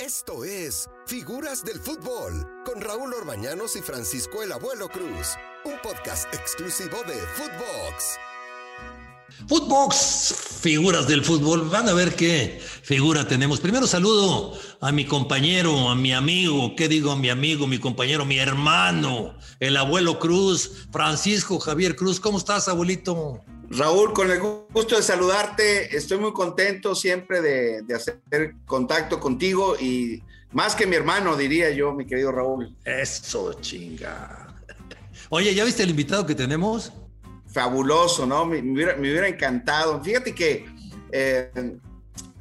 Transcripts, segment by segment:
Esto es Figuras del Fútbol con Raúl Orbañanos y Francisco el Abuelo Cruz, un podcast exclusivo de Footbox. Footbox, figuras del fútbol. Van a ver qué figura tenemos. Primero saludo a mi compañero, a mi amigo, ¿qué digo? A mi amigo, mi compañero, mi hermano, el abuelo Cruz, Francisco Javier Cruz. ¿Cómo estás, abuelito? Raúl, con el gusto de saludarte, estoy muy contento siempre de, hacer contacto contigo y más que mi hermano, diría yo, mi querido Raúl. Eso, chinga. Oye, ¿ya viste el invitado que tenemos? Fabuloso, ¿no? Me, hubiera, encantado. Fíjate que eh,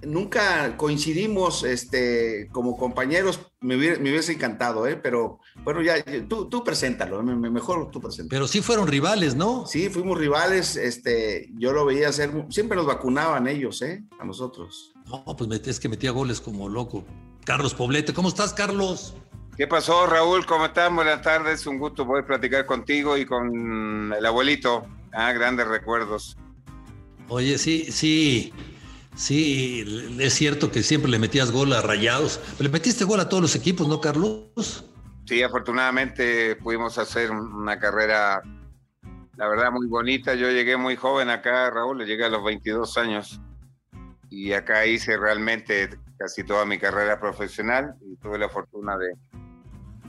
nunca coincidimos este, como compañeros, me, hubiese encantado, ¿eh? pero bueno, ya tú, tú preséntalo, mejor tú preséntalo. Pero sí fueron rivales, ¿no? Sí, fuimos rivales, este, yo lo veía hacer, siempre nos vacunaban ellos, ¿eh? A nosotros. No, pues es que metía goles como loco. Carlos Poblete, ¿cómo estás, Carlos? ¿Qué pasó, Raúl? ¿Cómo estás? Buenas tardes, un gusto poder platicar contigo y con el abuelito. Ah, grandes recuerdos. Oye, sí, sí. Sí, es cierto que siempre le metías gol a Rayados. Le metiste gol a todos los equipos, ¿no, Carlos? Sí, afortunadamente pudimos hacer una carrera, la verdad, muy bonita. Yo llegué muy joven acá, Raúl, llegué a los 22 años y acá hice realmente casi toda mi carrera profesional y tuve la fortuna de,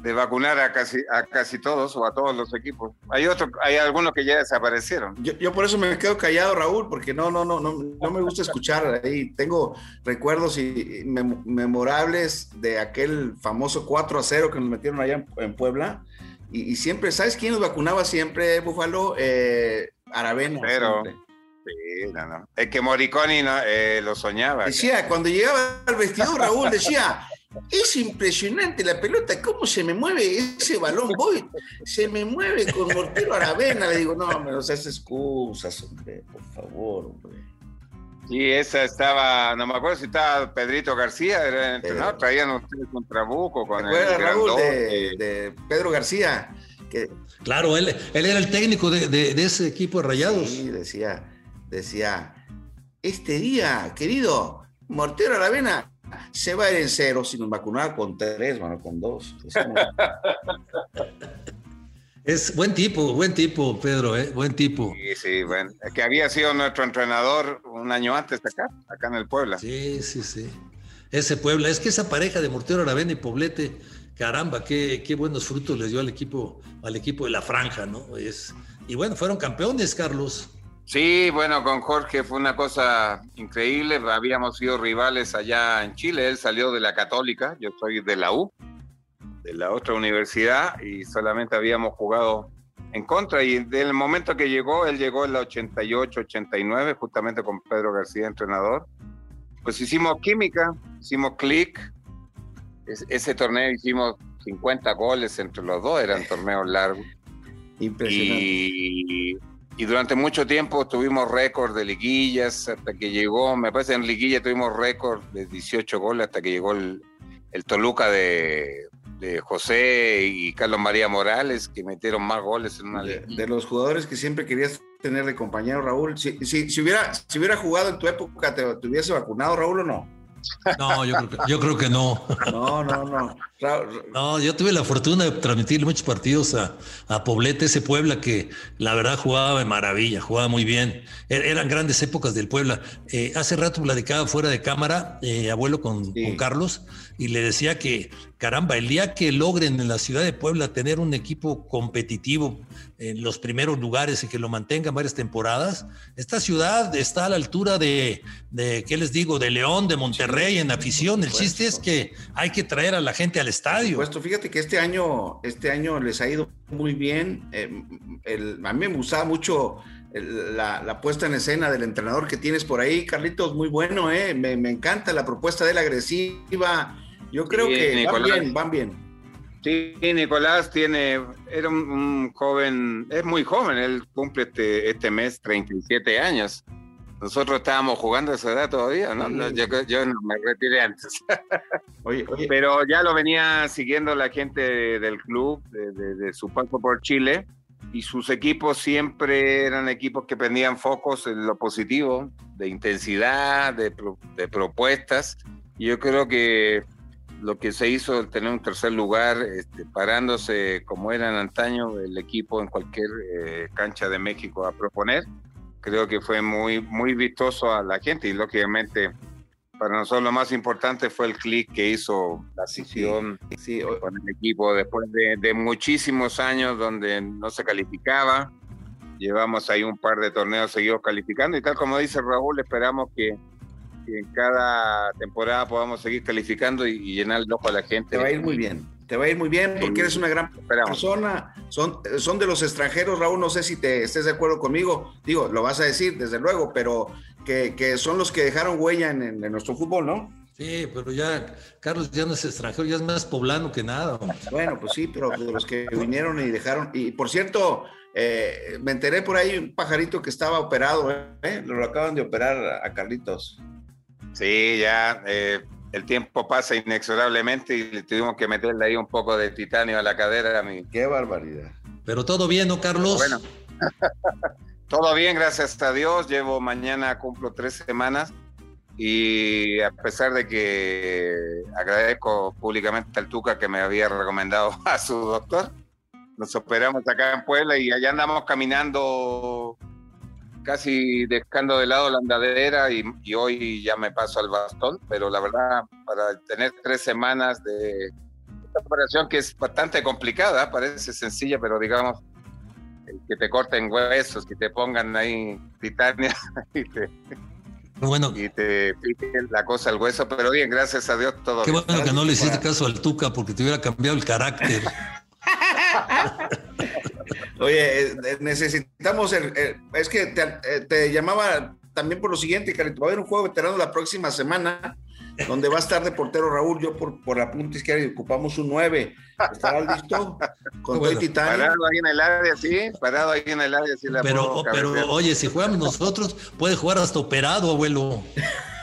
de vacunar a casi, a casi todos o a todos los equipos. Hay otros, hay algunos que ya desaparecieron. Yo, por eso me quedo callado, Raúl, porque no, no, no, no, no me gusta escuchar ahí. Tengo recuerdos y, memorables de aquel famoso 4 a 0 que nos metieron allá en, Puebla. Y, siempre, ¿sabes quién nos vacunaba siempre, Búfalo? Eh, Aravena. Pero, sí, no, no. Es que Moriconi no, eh, lo soñaba. Decía, cuando llegaba al vestidor, Raúl decía, es impresionante la pelota, cómo se me mueve ese balón, voy, se me mueve con mortero Aravena. Le digo, no, me los haces excusas, hombre, por favor, hombre. Y esa estaba, no me acuerdo si estaba Pedrito García, era el traían ustedes con Trabuco, con el Raúl de, de, Pedro García. Que, claro, él, él era el técnico de, de, ese equipo de Rayados. Sí, decía, decía, este día, querido, Mortero Aravena se va a ir en cero sin vacunar con tres, bueno, con dos. Es buen tipo, buen tipo, Pedro, ¿eh? buen tipo. Sí, sí, bueno. Que había sido nuestro entrenador un año antes acá, acá en el Puebla. Sí, sí, sí. Ese Puebla, es que esa pareja de Mortero Aravena y Poblete, caramba, qué, qué buenos frutos les dio al equipo, al equipo de la franja, ¿no? Es, y bueno, fueron campeones, Carlos. Sí, bueno, con Jorge fue una cosa increíble. Habíamos sido rivales allá en Chile. Él salió de la Católica, yo soy de la U, de la otra universidad, y solamente habíamos jugado en contra. Y del momento que llegó, él llegó en la 88, 89, justamente con Pedro García, entrenador. Pues hicimos química, hicimos clic. ese torneo hicimos 50 goles entre los dos, eran torneos largos. Impresionante. Y y durante mucho tiempo tuvimos récord de liguillas hasta que llegó, me parece en liguilla tuvimos récord de 18 goles hasta que llegó el, Toluca de, José y Carlos María Morales, que metieron más goles en una de, de los jugadores que siempre querías tener de compañero, Raúl. Si, si, hubiera, si hubiera jugado en tu época, ¿te, te hubiese vacunado, Raúl, o no? No, yo creo que, yo creo que no. No, no, no. No, yo tuve la fortuna de transmitir muchos partidos a, a, Poblete, ese Puebla que la verdad jugaba de maravilla, jugaba muy bien. Er, eran grandes épocas del Puebla. Eh, hace rato platicaba fuera de cámara, eh, abuelo, con, con, Carlos, y le decía que, caramba, el día que logren en la ciudad de Puebla tener un equipo competitivo en los primeros lugares y que lo mantengan varias temporadas, esta ciudad está a la altura de, de ¿qué les digo?, de León, de Monterrey en afición. El chiste es que hay que traer a la gente al estadio. Puesto, fíjate que este año, este año les ha ido muy bien. Eh, a mí me gustaba mucho la, puesta en escena del entrenador que tienes por ahí, Carlitos, muy bueno, ¿eh? me, me encanta la propuesta de él agresiva yo creo que van bien, van bien. Sí, Nicolás tiene, era un, joven, es muy joven, él cumple este, este mes 37 años. Nosotros estábamos jugando a esa edad todavía, ¿no? Yo, me retiré antes. Oye, Pero ya lo venía siguiendo la gente del club, de, su paso por Chile, y sus equipos siempre eran equipos que prendían focos en lo positivo, de intensidad, de, de propuestas. Y yo creo que lo que se hizo, tener un tercer lugar, este, parándose como era en antaño el equipo en cualquier eh, cancha de México a proponer, creo que fue muy, muy vistoso a la gente y lógicamente para nosotros lo más importante fue el clic que hizo la afición con el equipo después de, muchísimos años donde no se calificaba. Llevamos ahí un par de torneos seguidos calificando y tal como dice Raúl, esperamos que, en cada temporada podamos seguir calificando y, llenar el ojo a la gente. Te va a ir muy bien, te va a ir muy bien porque eres una gran persona. Son, son de los extranjeros, Raúl, no sé si te estés de acuerdo conmigo. Digo, lo vas a decir, desde luego, pero que, son los que dejaron huella en, nuestro fútbol, ¿no? Sí, pero ya Carlos ya no es extranjero, ya es más poblano que nada. Bueno, pues sí, pero de los que vinieron y dejaron. Y por cierto, eh, me enteré por ahí un pajarito que estaba operado, ¿eh? Lo acaban de operar a Carlitos. Sí, ya eh, el tiempo pasa inexorablemente y le tuvimos que meterle ahí un poco de titanio a la cadera. A mí. Qué barbaridad. Pero todo bien, ¿no, Carlos? Bueno. Todo bien, gracias a Dios. Llevo mañana, cumplo tres semanas y a pesar de que agradezco públicamente al Tuca que me había recomendado a su doctor, nos operamos acá en Puebla y allá andamos caminando casi dejando de lado la andadera y, y, hoy ya me paso al bastón, pero la verdad, para tener tres semanas de esta operación que es bastante complicada, parece sencilla, pero digamos, que te corten huesos, que te pongan ahí titania y te, bueno, y te piquen la cosa al hueso, pero bien, gracias a Dios todo. Qué bueno que no le hiciste caso al Tuca porque te hubiera cambiado el carácter. Oye, eh, necesitamos el, es que te, eh, te, llamaba también por lo siguiente, Carito, va a haber un juego veterano la próxima semana donde va a estar de portero Raúl, yo por, por la punta izquierda y ocupamos un 9. ¿Estará listo? Con bueno, Parado ahí en el área, sí, parado ahí en el área, sí la Pero, pero oye, si jugamos nosotros, puede jugar hasta operado, abuelo.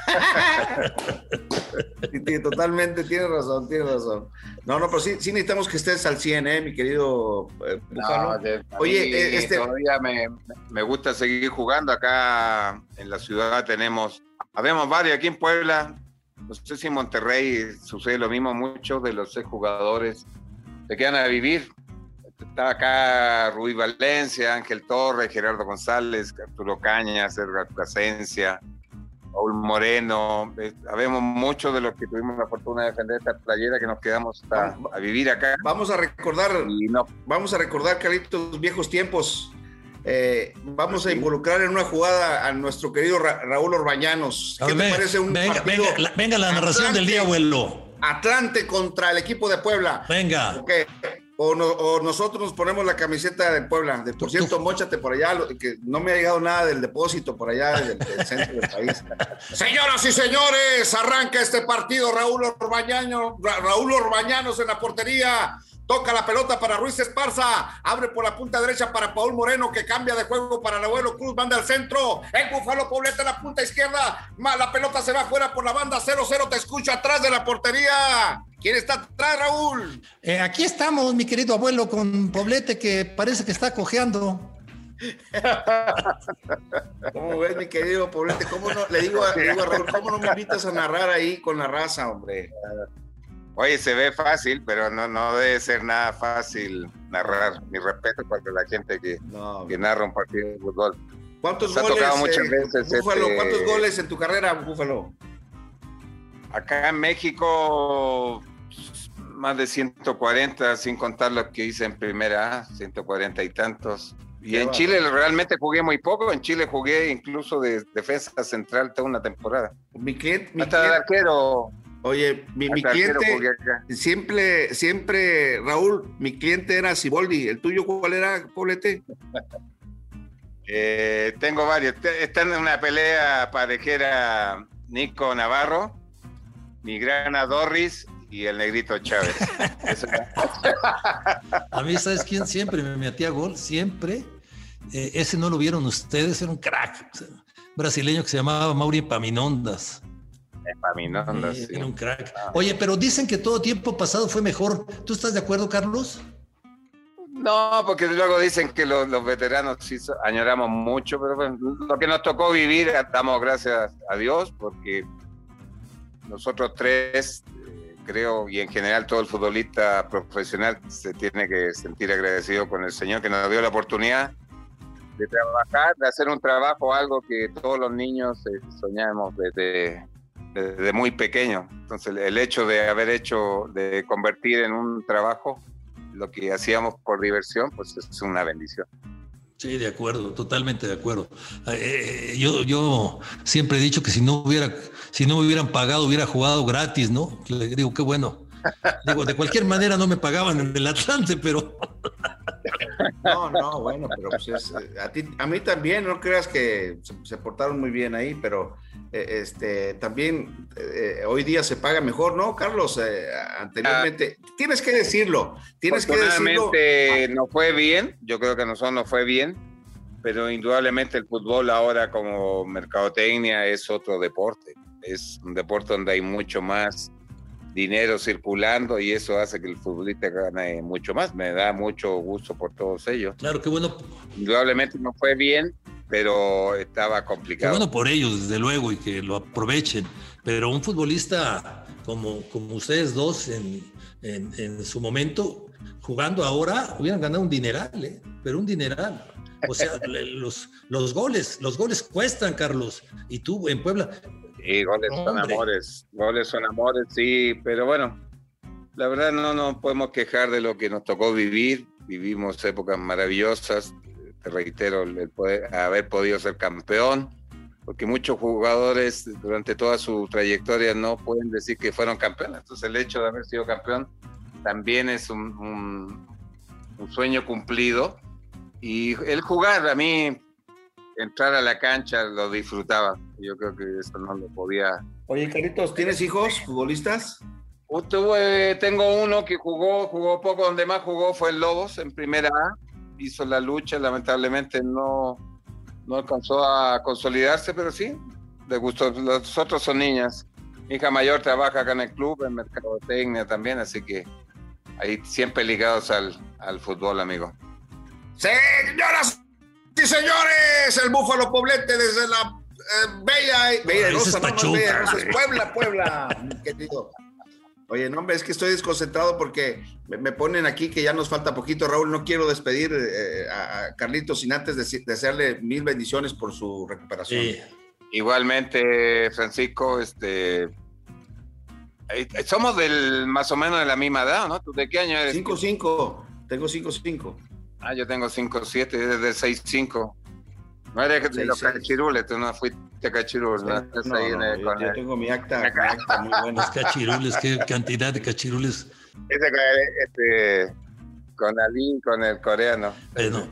totalmente, tienes razón, tienes razón. No, no, pero sí, sí necesitamos que estés al 100, ¿eh, mi querido eh, Oye, eh, este... todavía me, me, gusta seguir jugando. Acá en la ciudad tenemos, habemos varios aquí en Puebla, no sé si en Monterrey sucede lo mismo, muchos de los jugadores se quedan a vivir. Está acá Rubí Valencia, Ángel Torres, Gerardo González, Arturo Cañas, Edgar Plasencia, Paul Moreno. Sabemos muchos de los que tuvimos la fortuna de defender esta playera que nos quedamos a, vivir acá. Vamos a recordar, vamos a recordar, Carlitos, viejos tiempos eh, vamos a involucrar en una jugada a nuestro querido Raúl Orbañanos. ¿Qué te parece un venga, venga, la, narración del día, abuelo. Atlante contra el equipo de Puebla. Venga. O, nosotros nos ponemos la camiseta de Puebla. De, por cierto, mochate por allá, que no me ha llegado nada del depósito por allá del, centro del país. Señoras y señores, arranca este partido Raúl Orbañanos, Raúl Orbañanos en la portería. Toca la pelota para Ruiz Esparza. Abre por la punta derecha para Paul Moreno, que cambia de juego para el abuelo Cruz. Manda al centro. El Búfalo Pobleta en la punta izquierda. La pelota se va fuera por la banda 0-0. Te escucho atrás de la portería. ¿Quién está atrás, Raúl? Eh, aquí estamos, mi querido abuelo, con Poblete, que parece que está cojeando. ¿Cómo ves, mi querido Poblete? ¿Cómo no? Le digo, le digo a Raúl, ¿cómo no me invitas a narrar ahí con la raza, hombre? Oye, se ve fácil, pero no, no debe ser nada fácil narrar. Mi respeto para la gente que, que narra un partido de fútbol. ¿Cuántos goles, muchas veces este ¿Cuántos goles en tu carrera, Búfalo? Acá en México, más de 140, sin contar los que hice en primera, 140 y tantos. Y en Chile realmente jugué muy poco. En Chile jugué incluso de defensa central toda una temporada. Mi cliente, mi Hasta arquero. Oye, mi, cliente, siempre, siempre, Raúl, mi cliente era Siboldi. ¿El tuyo cuál era, Poblete? Eh, tengo varios. Están en una pelea parejera Nico Navarro, mi grana Dorris y el negrito Chávez. a mí, ¿sabes quién siempre me metía gol? Siempre. Eh, ese no lo vieron ustedes, era un crack. brasileño que se llamaba Mauri Paminondas. Era un crack. Oye, pero dicen que todo tiempo pasado fue mejor. ¿Tú estás de acuerdo, Carlos? No, porque luego dicen que los, veteranos sí añoramos mucho, pero bueno, lo que nos tocó vivir, damos gracias a Dios, porque nosotros tres, eh, creo, y en general todo el futbolista profesional se tiene que sentir agradecido con el Señor que nos dio la oportunidad de trabajar, de hacer un trabajo, algo que todos los niños eh, soñamos desde, desde muy pequeño. Entonces el hecho de haber hecho, de convertir en un trabajo lo que hacíamos por diversión, pues es una bendición. Sí, de acuerdo, totalmente de acuerdo. Eh, eh, yo, yo siempre he dicho que si no hubiera, si no me hubieran pagado, hubiera jugado gratis, ¿no? Le digo, qué bueno. Digo, de cualquier manera no me pagaban en el Atlante, pero. No, no, bueno, pero pues es, eh, a, ti, a mí también, no creas que se, portaron muy bien ahí, pero este también hoy día se paga mejor, ¿no, Carlos? anteriormente, ah. tienes que decirlo, tienes que decirlo. no fue bien, yo creo que a nosotros no fue bien, pero indudablemente el fútbol ahora como mercadotecnia es otro deporte, es un deporte donde hay mucho más dinero circulando y eso hace que el futbolista gane mucho más. Me da mucho gusto por todos ellos. Claro, qué bueno. Indudablemente no fue bien, pero estaba complicado. Bueno por ellos, desde luego, y que lo aprovechen. Pero un futbolista como, como ustedes dos en, en, su momento, jugando ahora, hubieran ganado un dineral, ¿eh? pero un dineral. O sea, los, los goles, los goles cuestan, Carlos. Y tú en Puebla, y goles son amores, goles son amores, sí, pero bueno, la verdad no nos podemos quejar de lo que nos tocó vivir, vivimos épocas maravillosas, te reitero, el poder, haber podido ser campeón, porque muchos jugadores durante toda su trayectoria no pueden decir que fueron campeones, entonces el hecho de haber sido campeón también es un, un sueño cumplido, y el jugar a mí entrar a la cancha lo disfrutaba. Yo creo que eso no lo podía. Oye, Carlitos, ¿tienes hijos futbolistas? Tuve, tengo uno que jugó, jugó poco, donde más jugó fue el Lobos en primera A. Hizo la lucha, lamentablemente no, no alcanzó a consolidarse, pero sí, le gustó. Los otros son niñas. Mi hija mayor trabaja acá en el club, en mercadotecnia también, así que ahí siempre ligados al, al fútbol, amigo. Señoras Sí, señores, el Búfalo Poblete desde la eh, Bella, Bella Rosa, no, Bella Puebla, Puebla, querido. Oye, no, es que estoy desconcentrado porque me, ponen aquí que ya nos falta poquito, Raúl. No quiero despedir eh, a Carlitos sin antes desearle mil bendiciones por su recuperación. Igualmente, Francisco, este. Somos del más o menos de la misma edad, ¿no? ¿De qué año eres? 5-5, tengo 5-5. Ah, yo tengo 5-7 desde 6-5. No eres de los cachirules, tú no fuiste cachirules. No, no, yo, tengo mi acta, mi acta muy buena. Los cachirules, qué cantidad de cachirules. Ese este, con Ali, con el coreano. Bueno,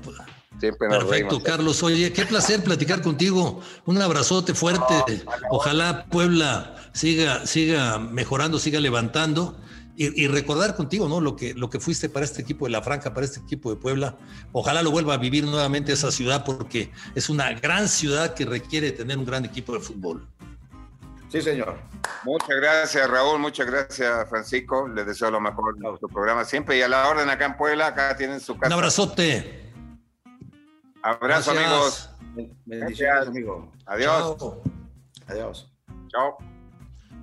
Siempre nos Perfecto, Carlos. Oye, qué placer platicar contigo. Un abrazote fuerte. Ojalá Puebla siga, siga mejorando, siga levantando y, recordar contigo, ¿no? Lo que, lo que fuiste para este equipo de La Franja, para este equipo de Puebla. Ojalá lo vuelva a vivir nuevamente esa ciudad porque es una gran ciudad que requiere tener un gran equipo de fútbol. Sí, señor. Muchas gracias, Raúl. Muchas gracias, Francisco. Les deseo lo mejor en su programa siempre. Y a la orden acá en Puebla, acá tienen su casa. Un abrazote. Abrazo, amigos. Bendiciones, amigo. Adiós. Adiós. Chao.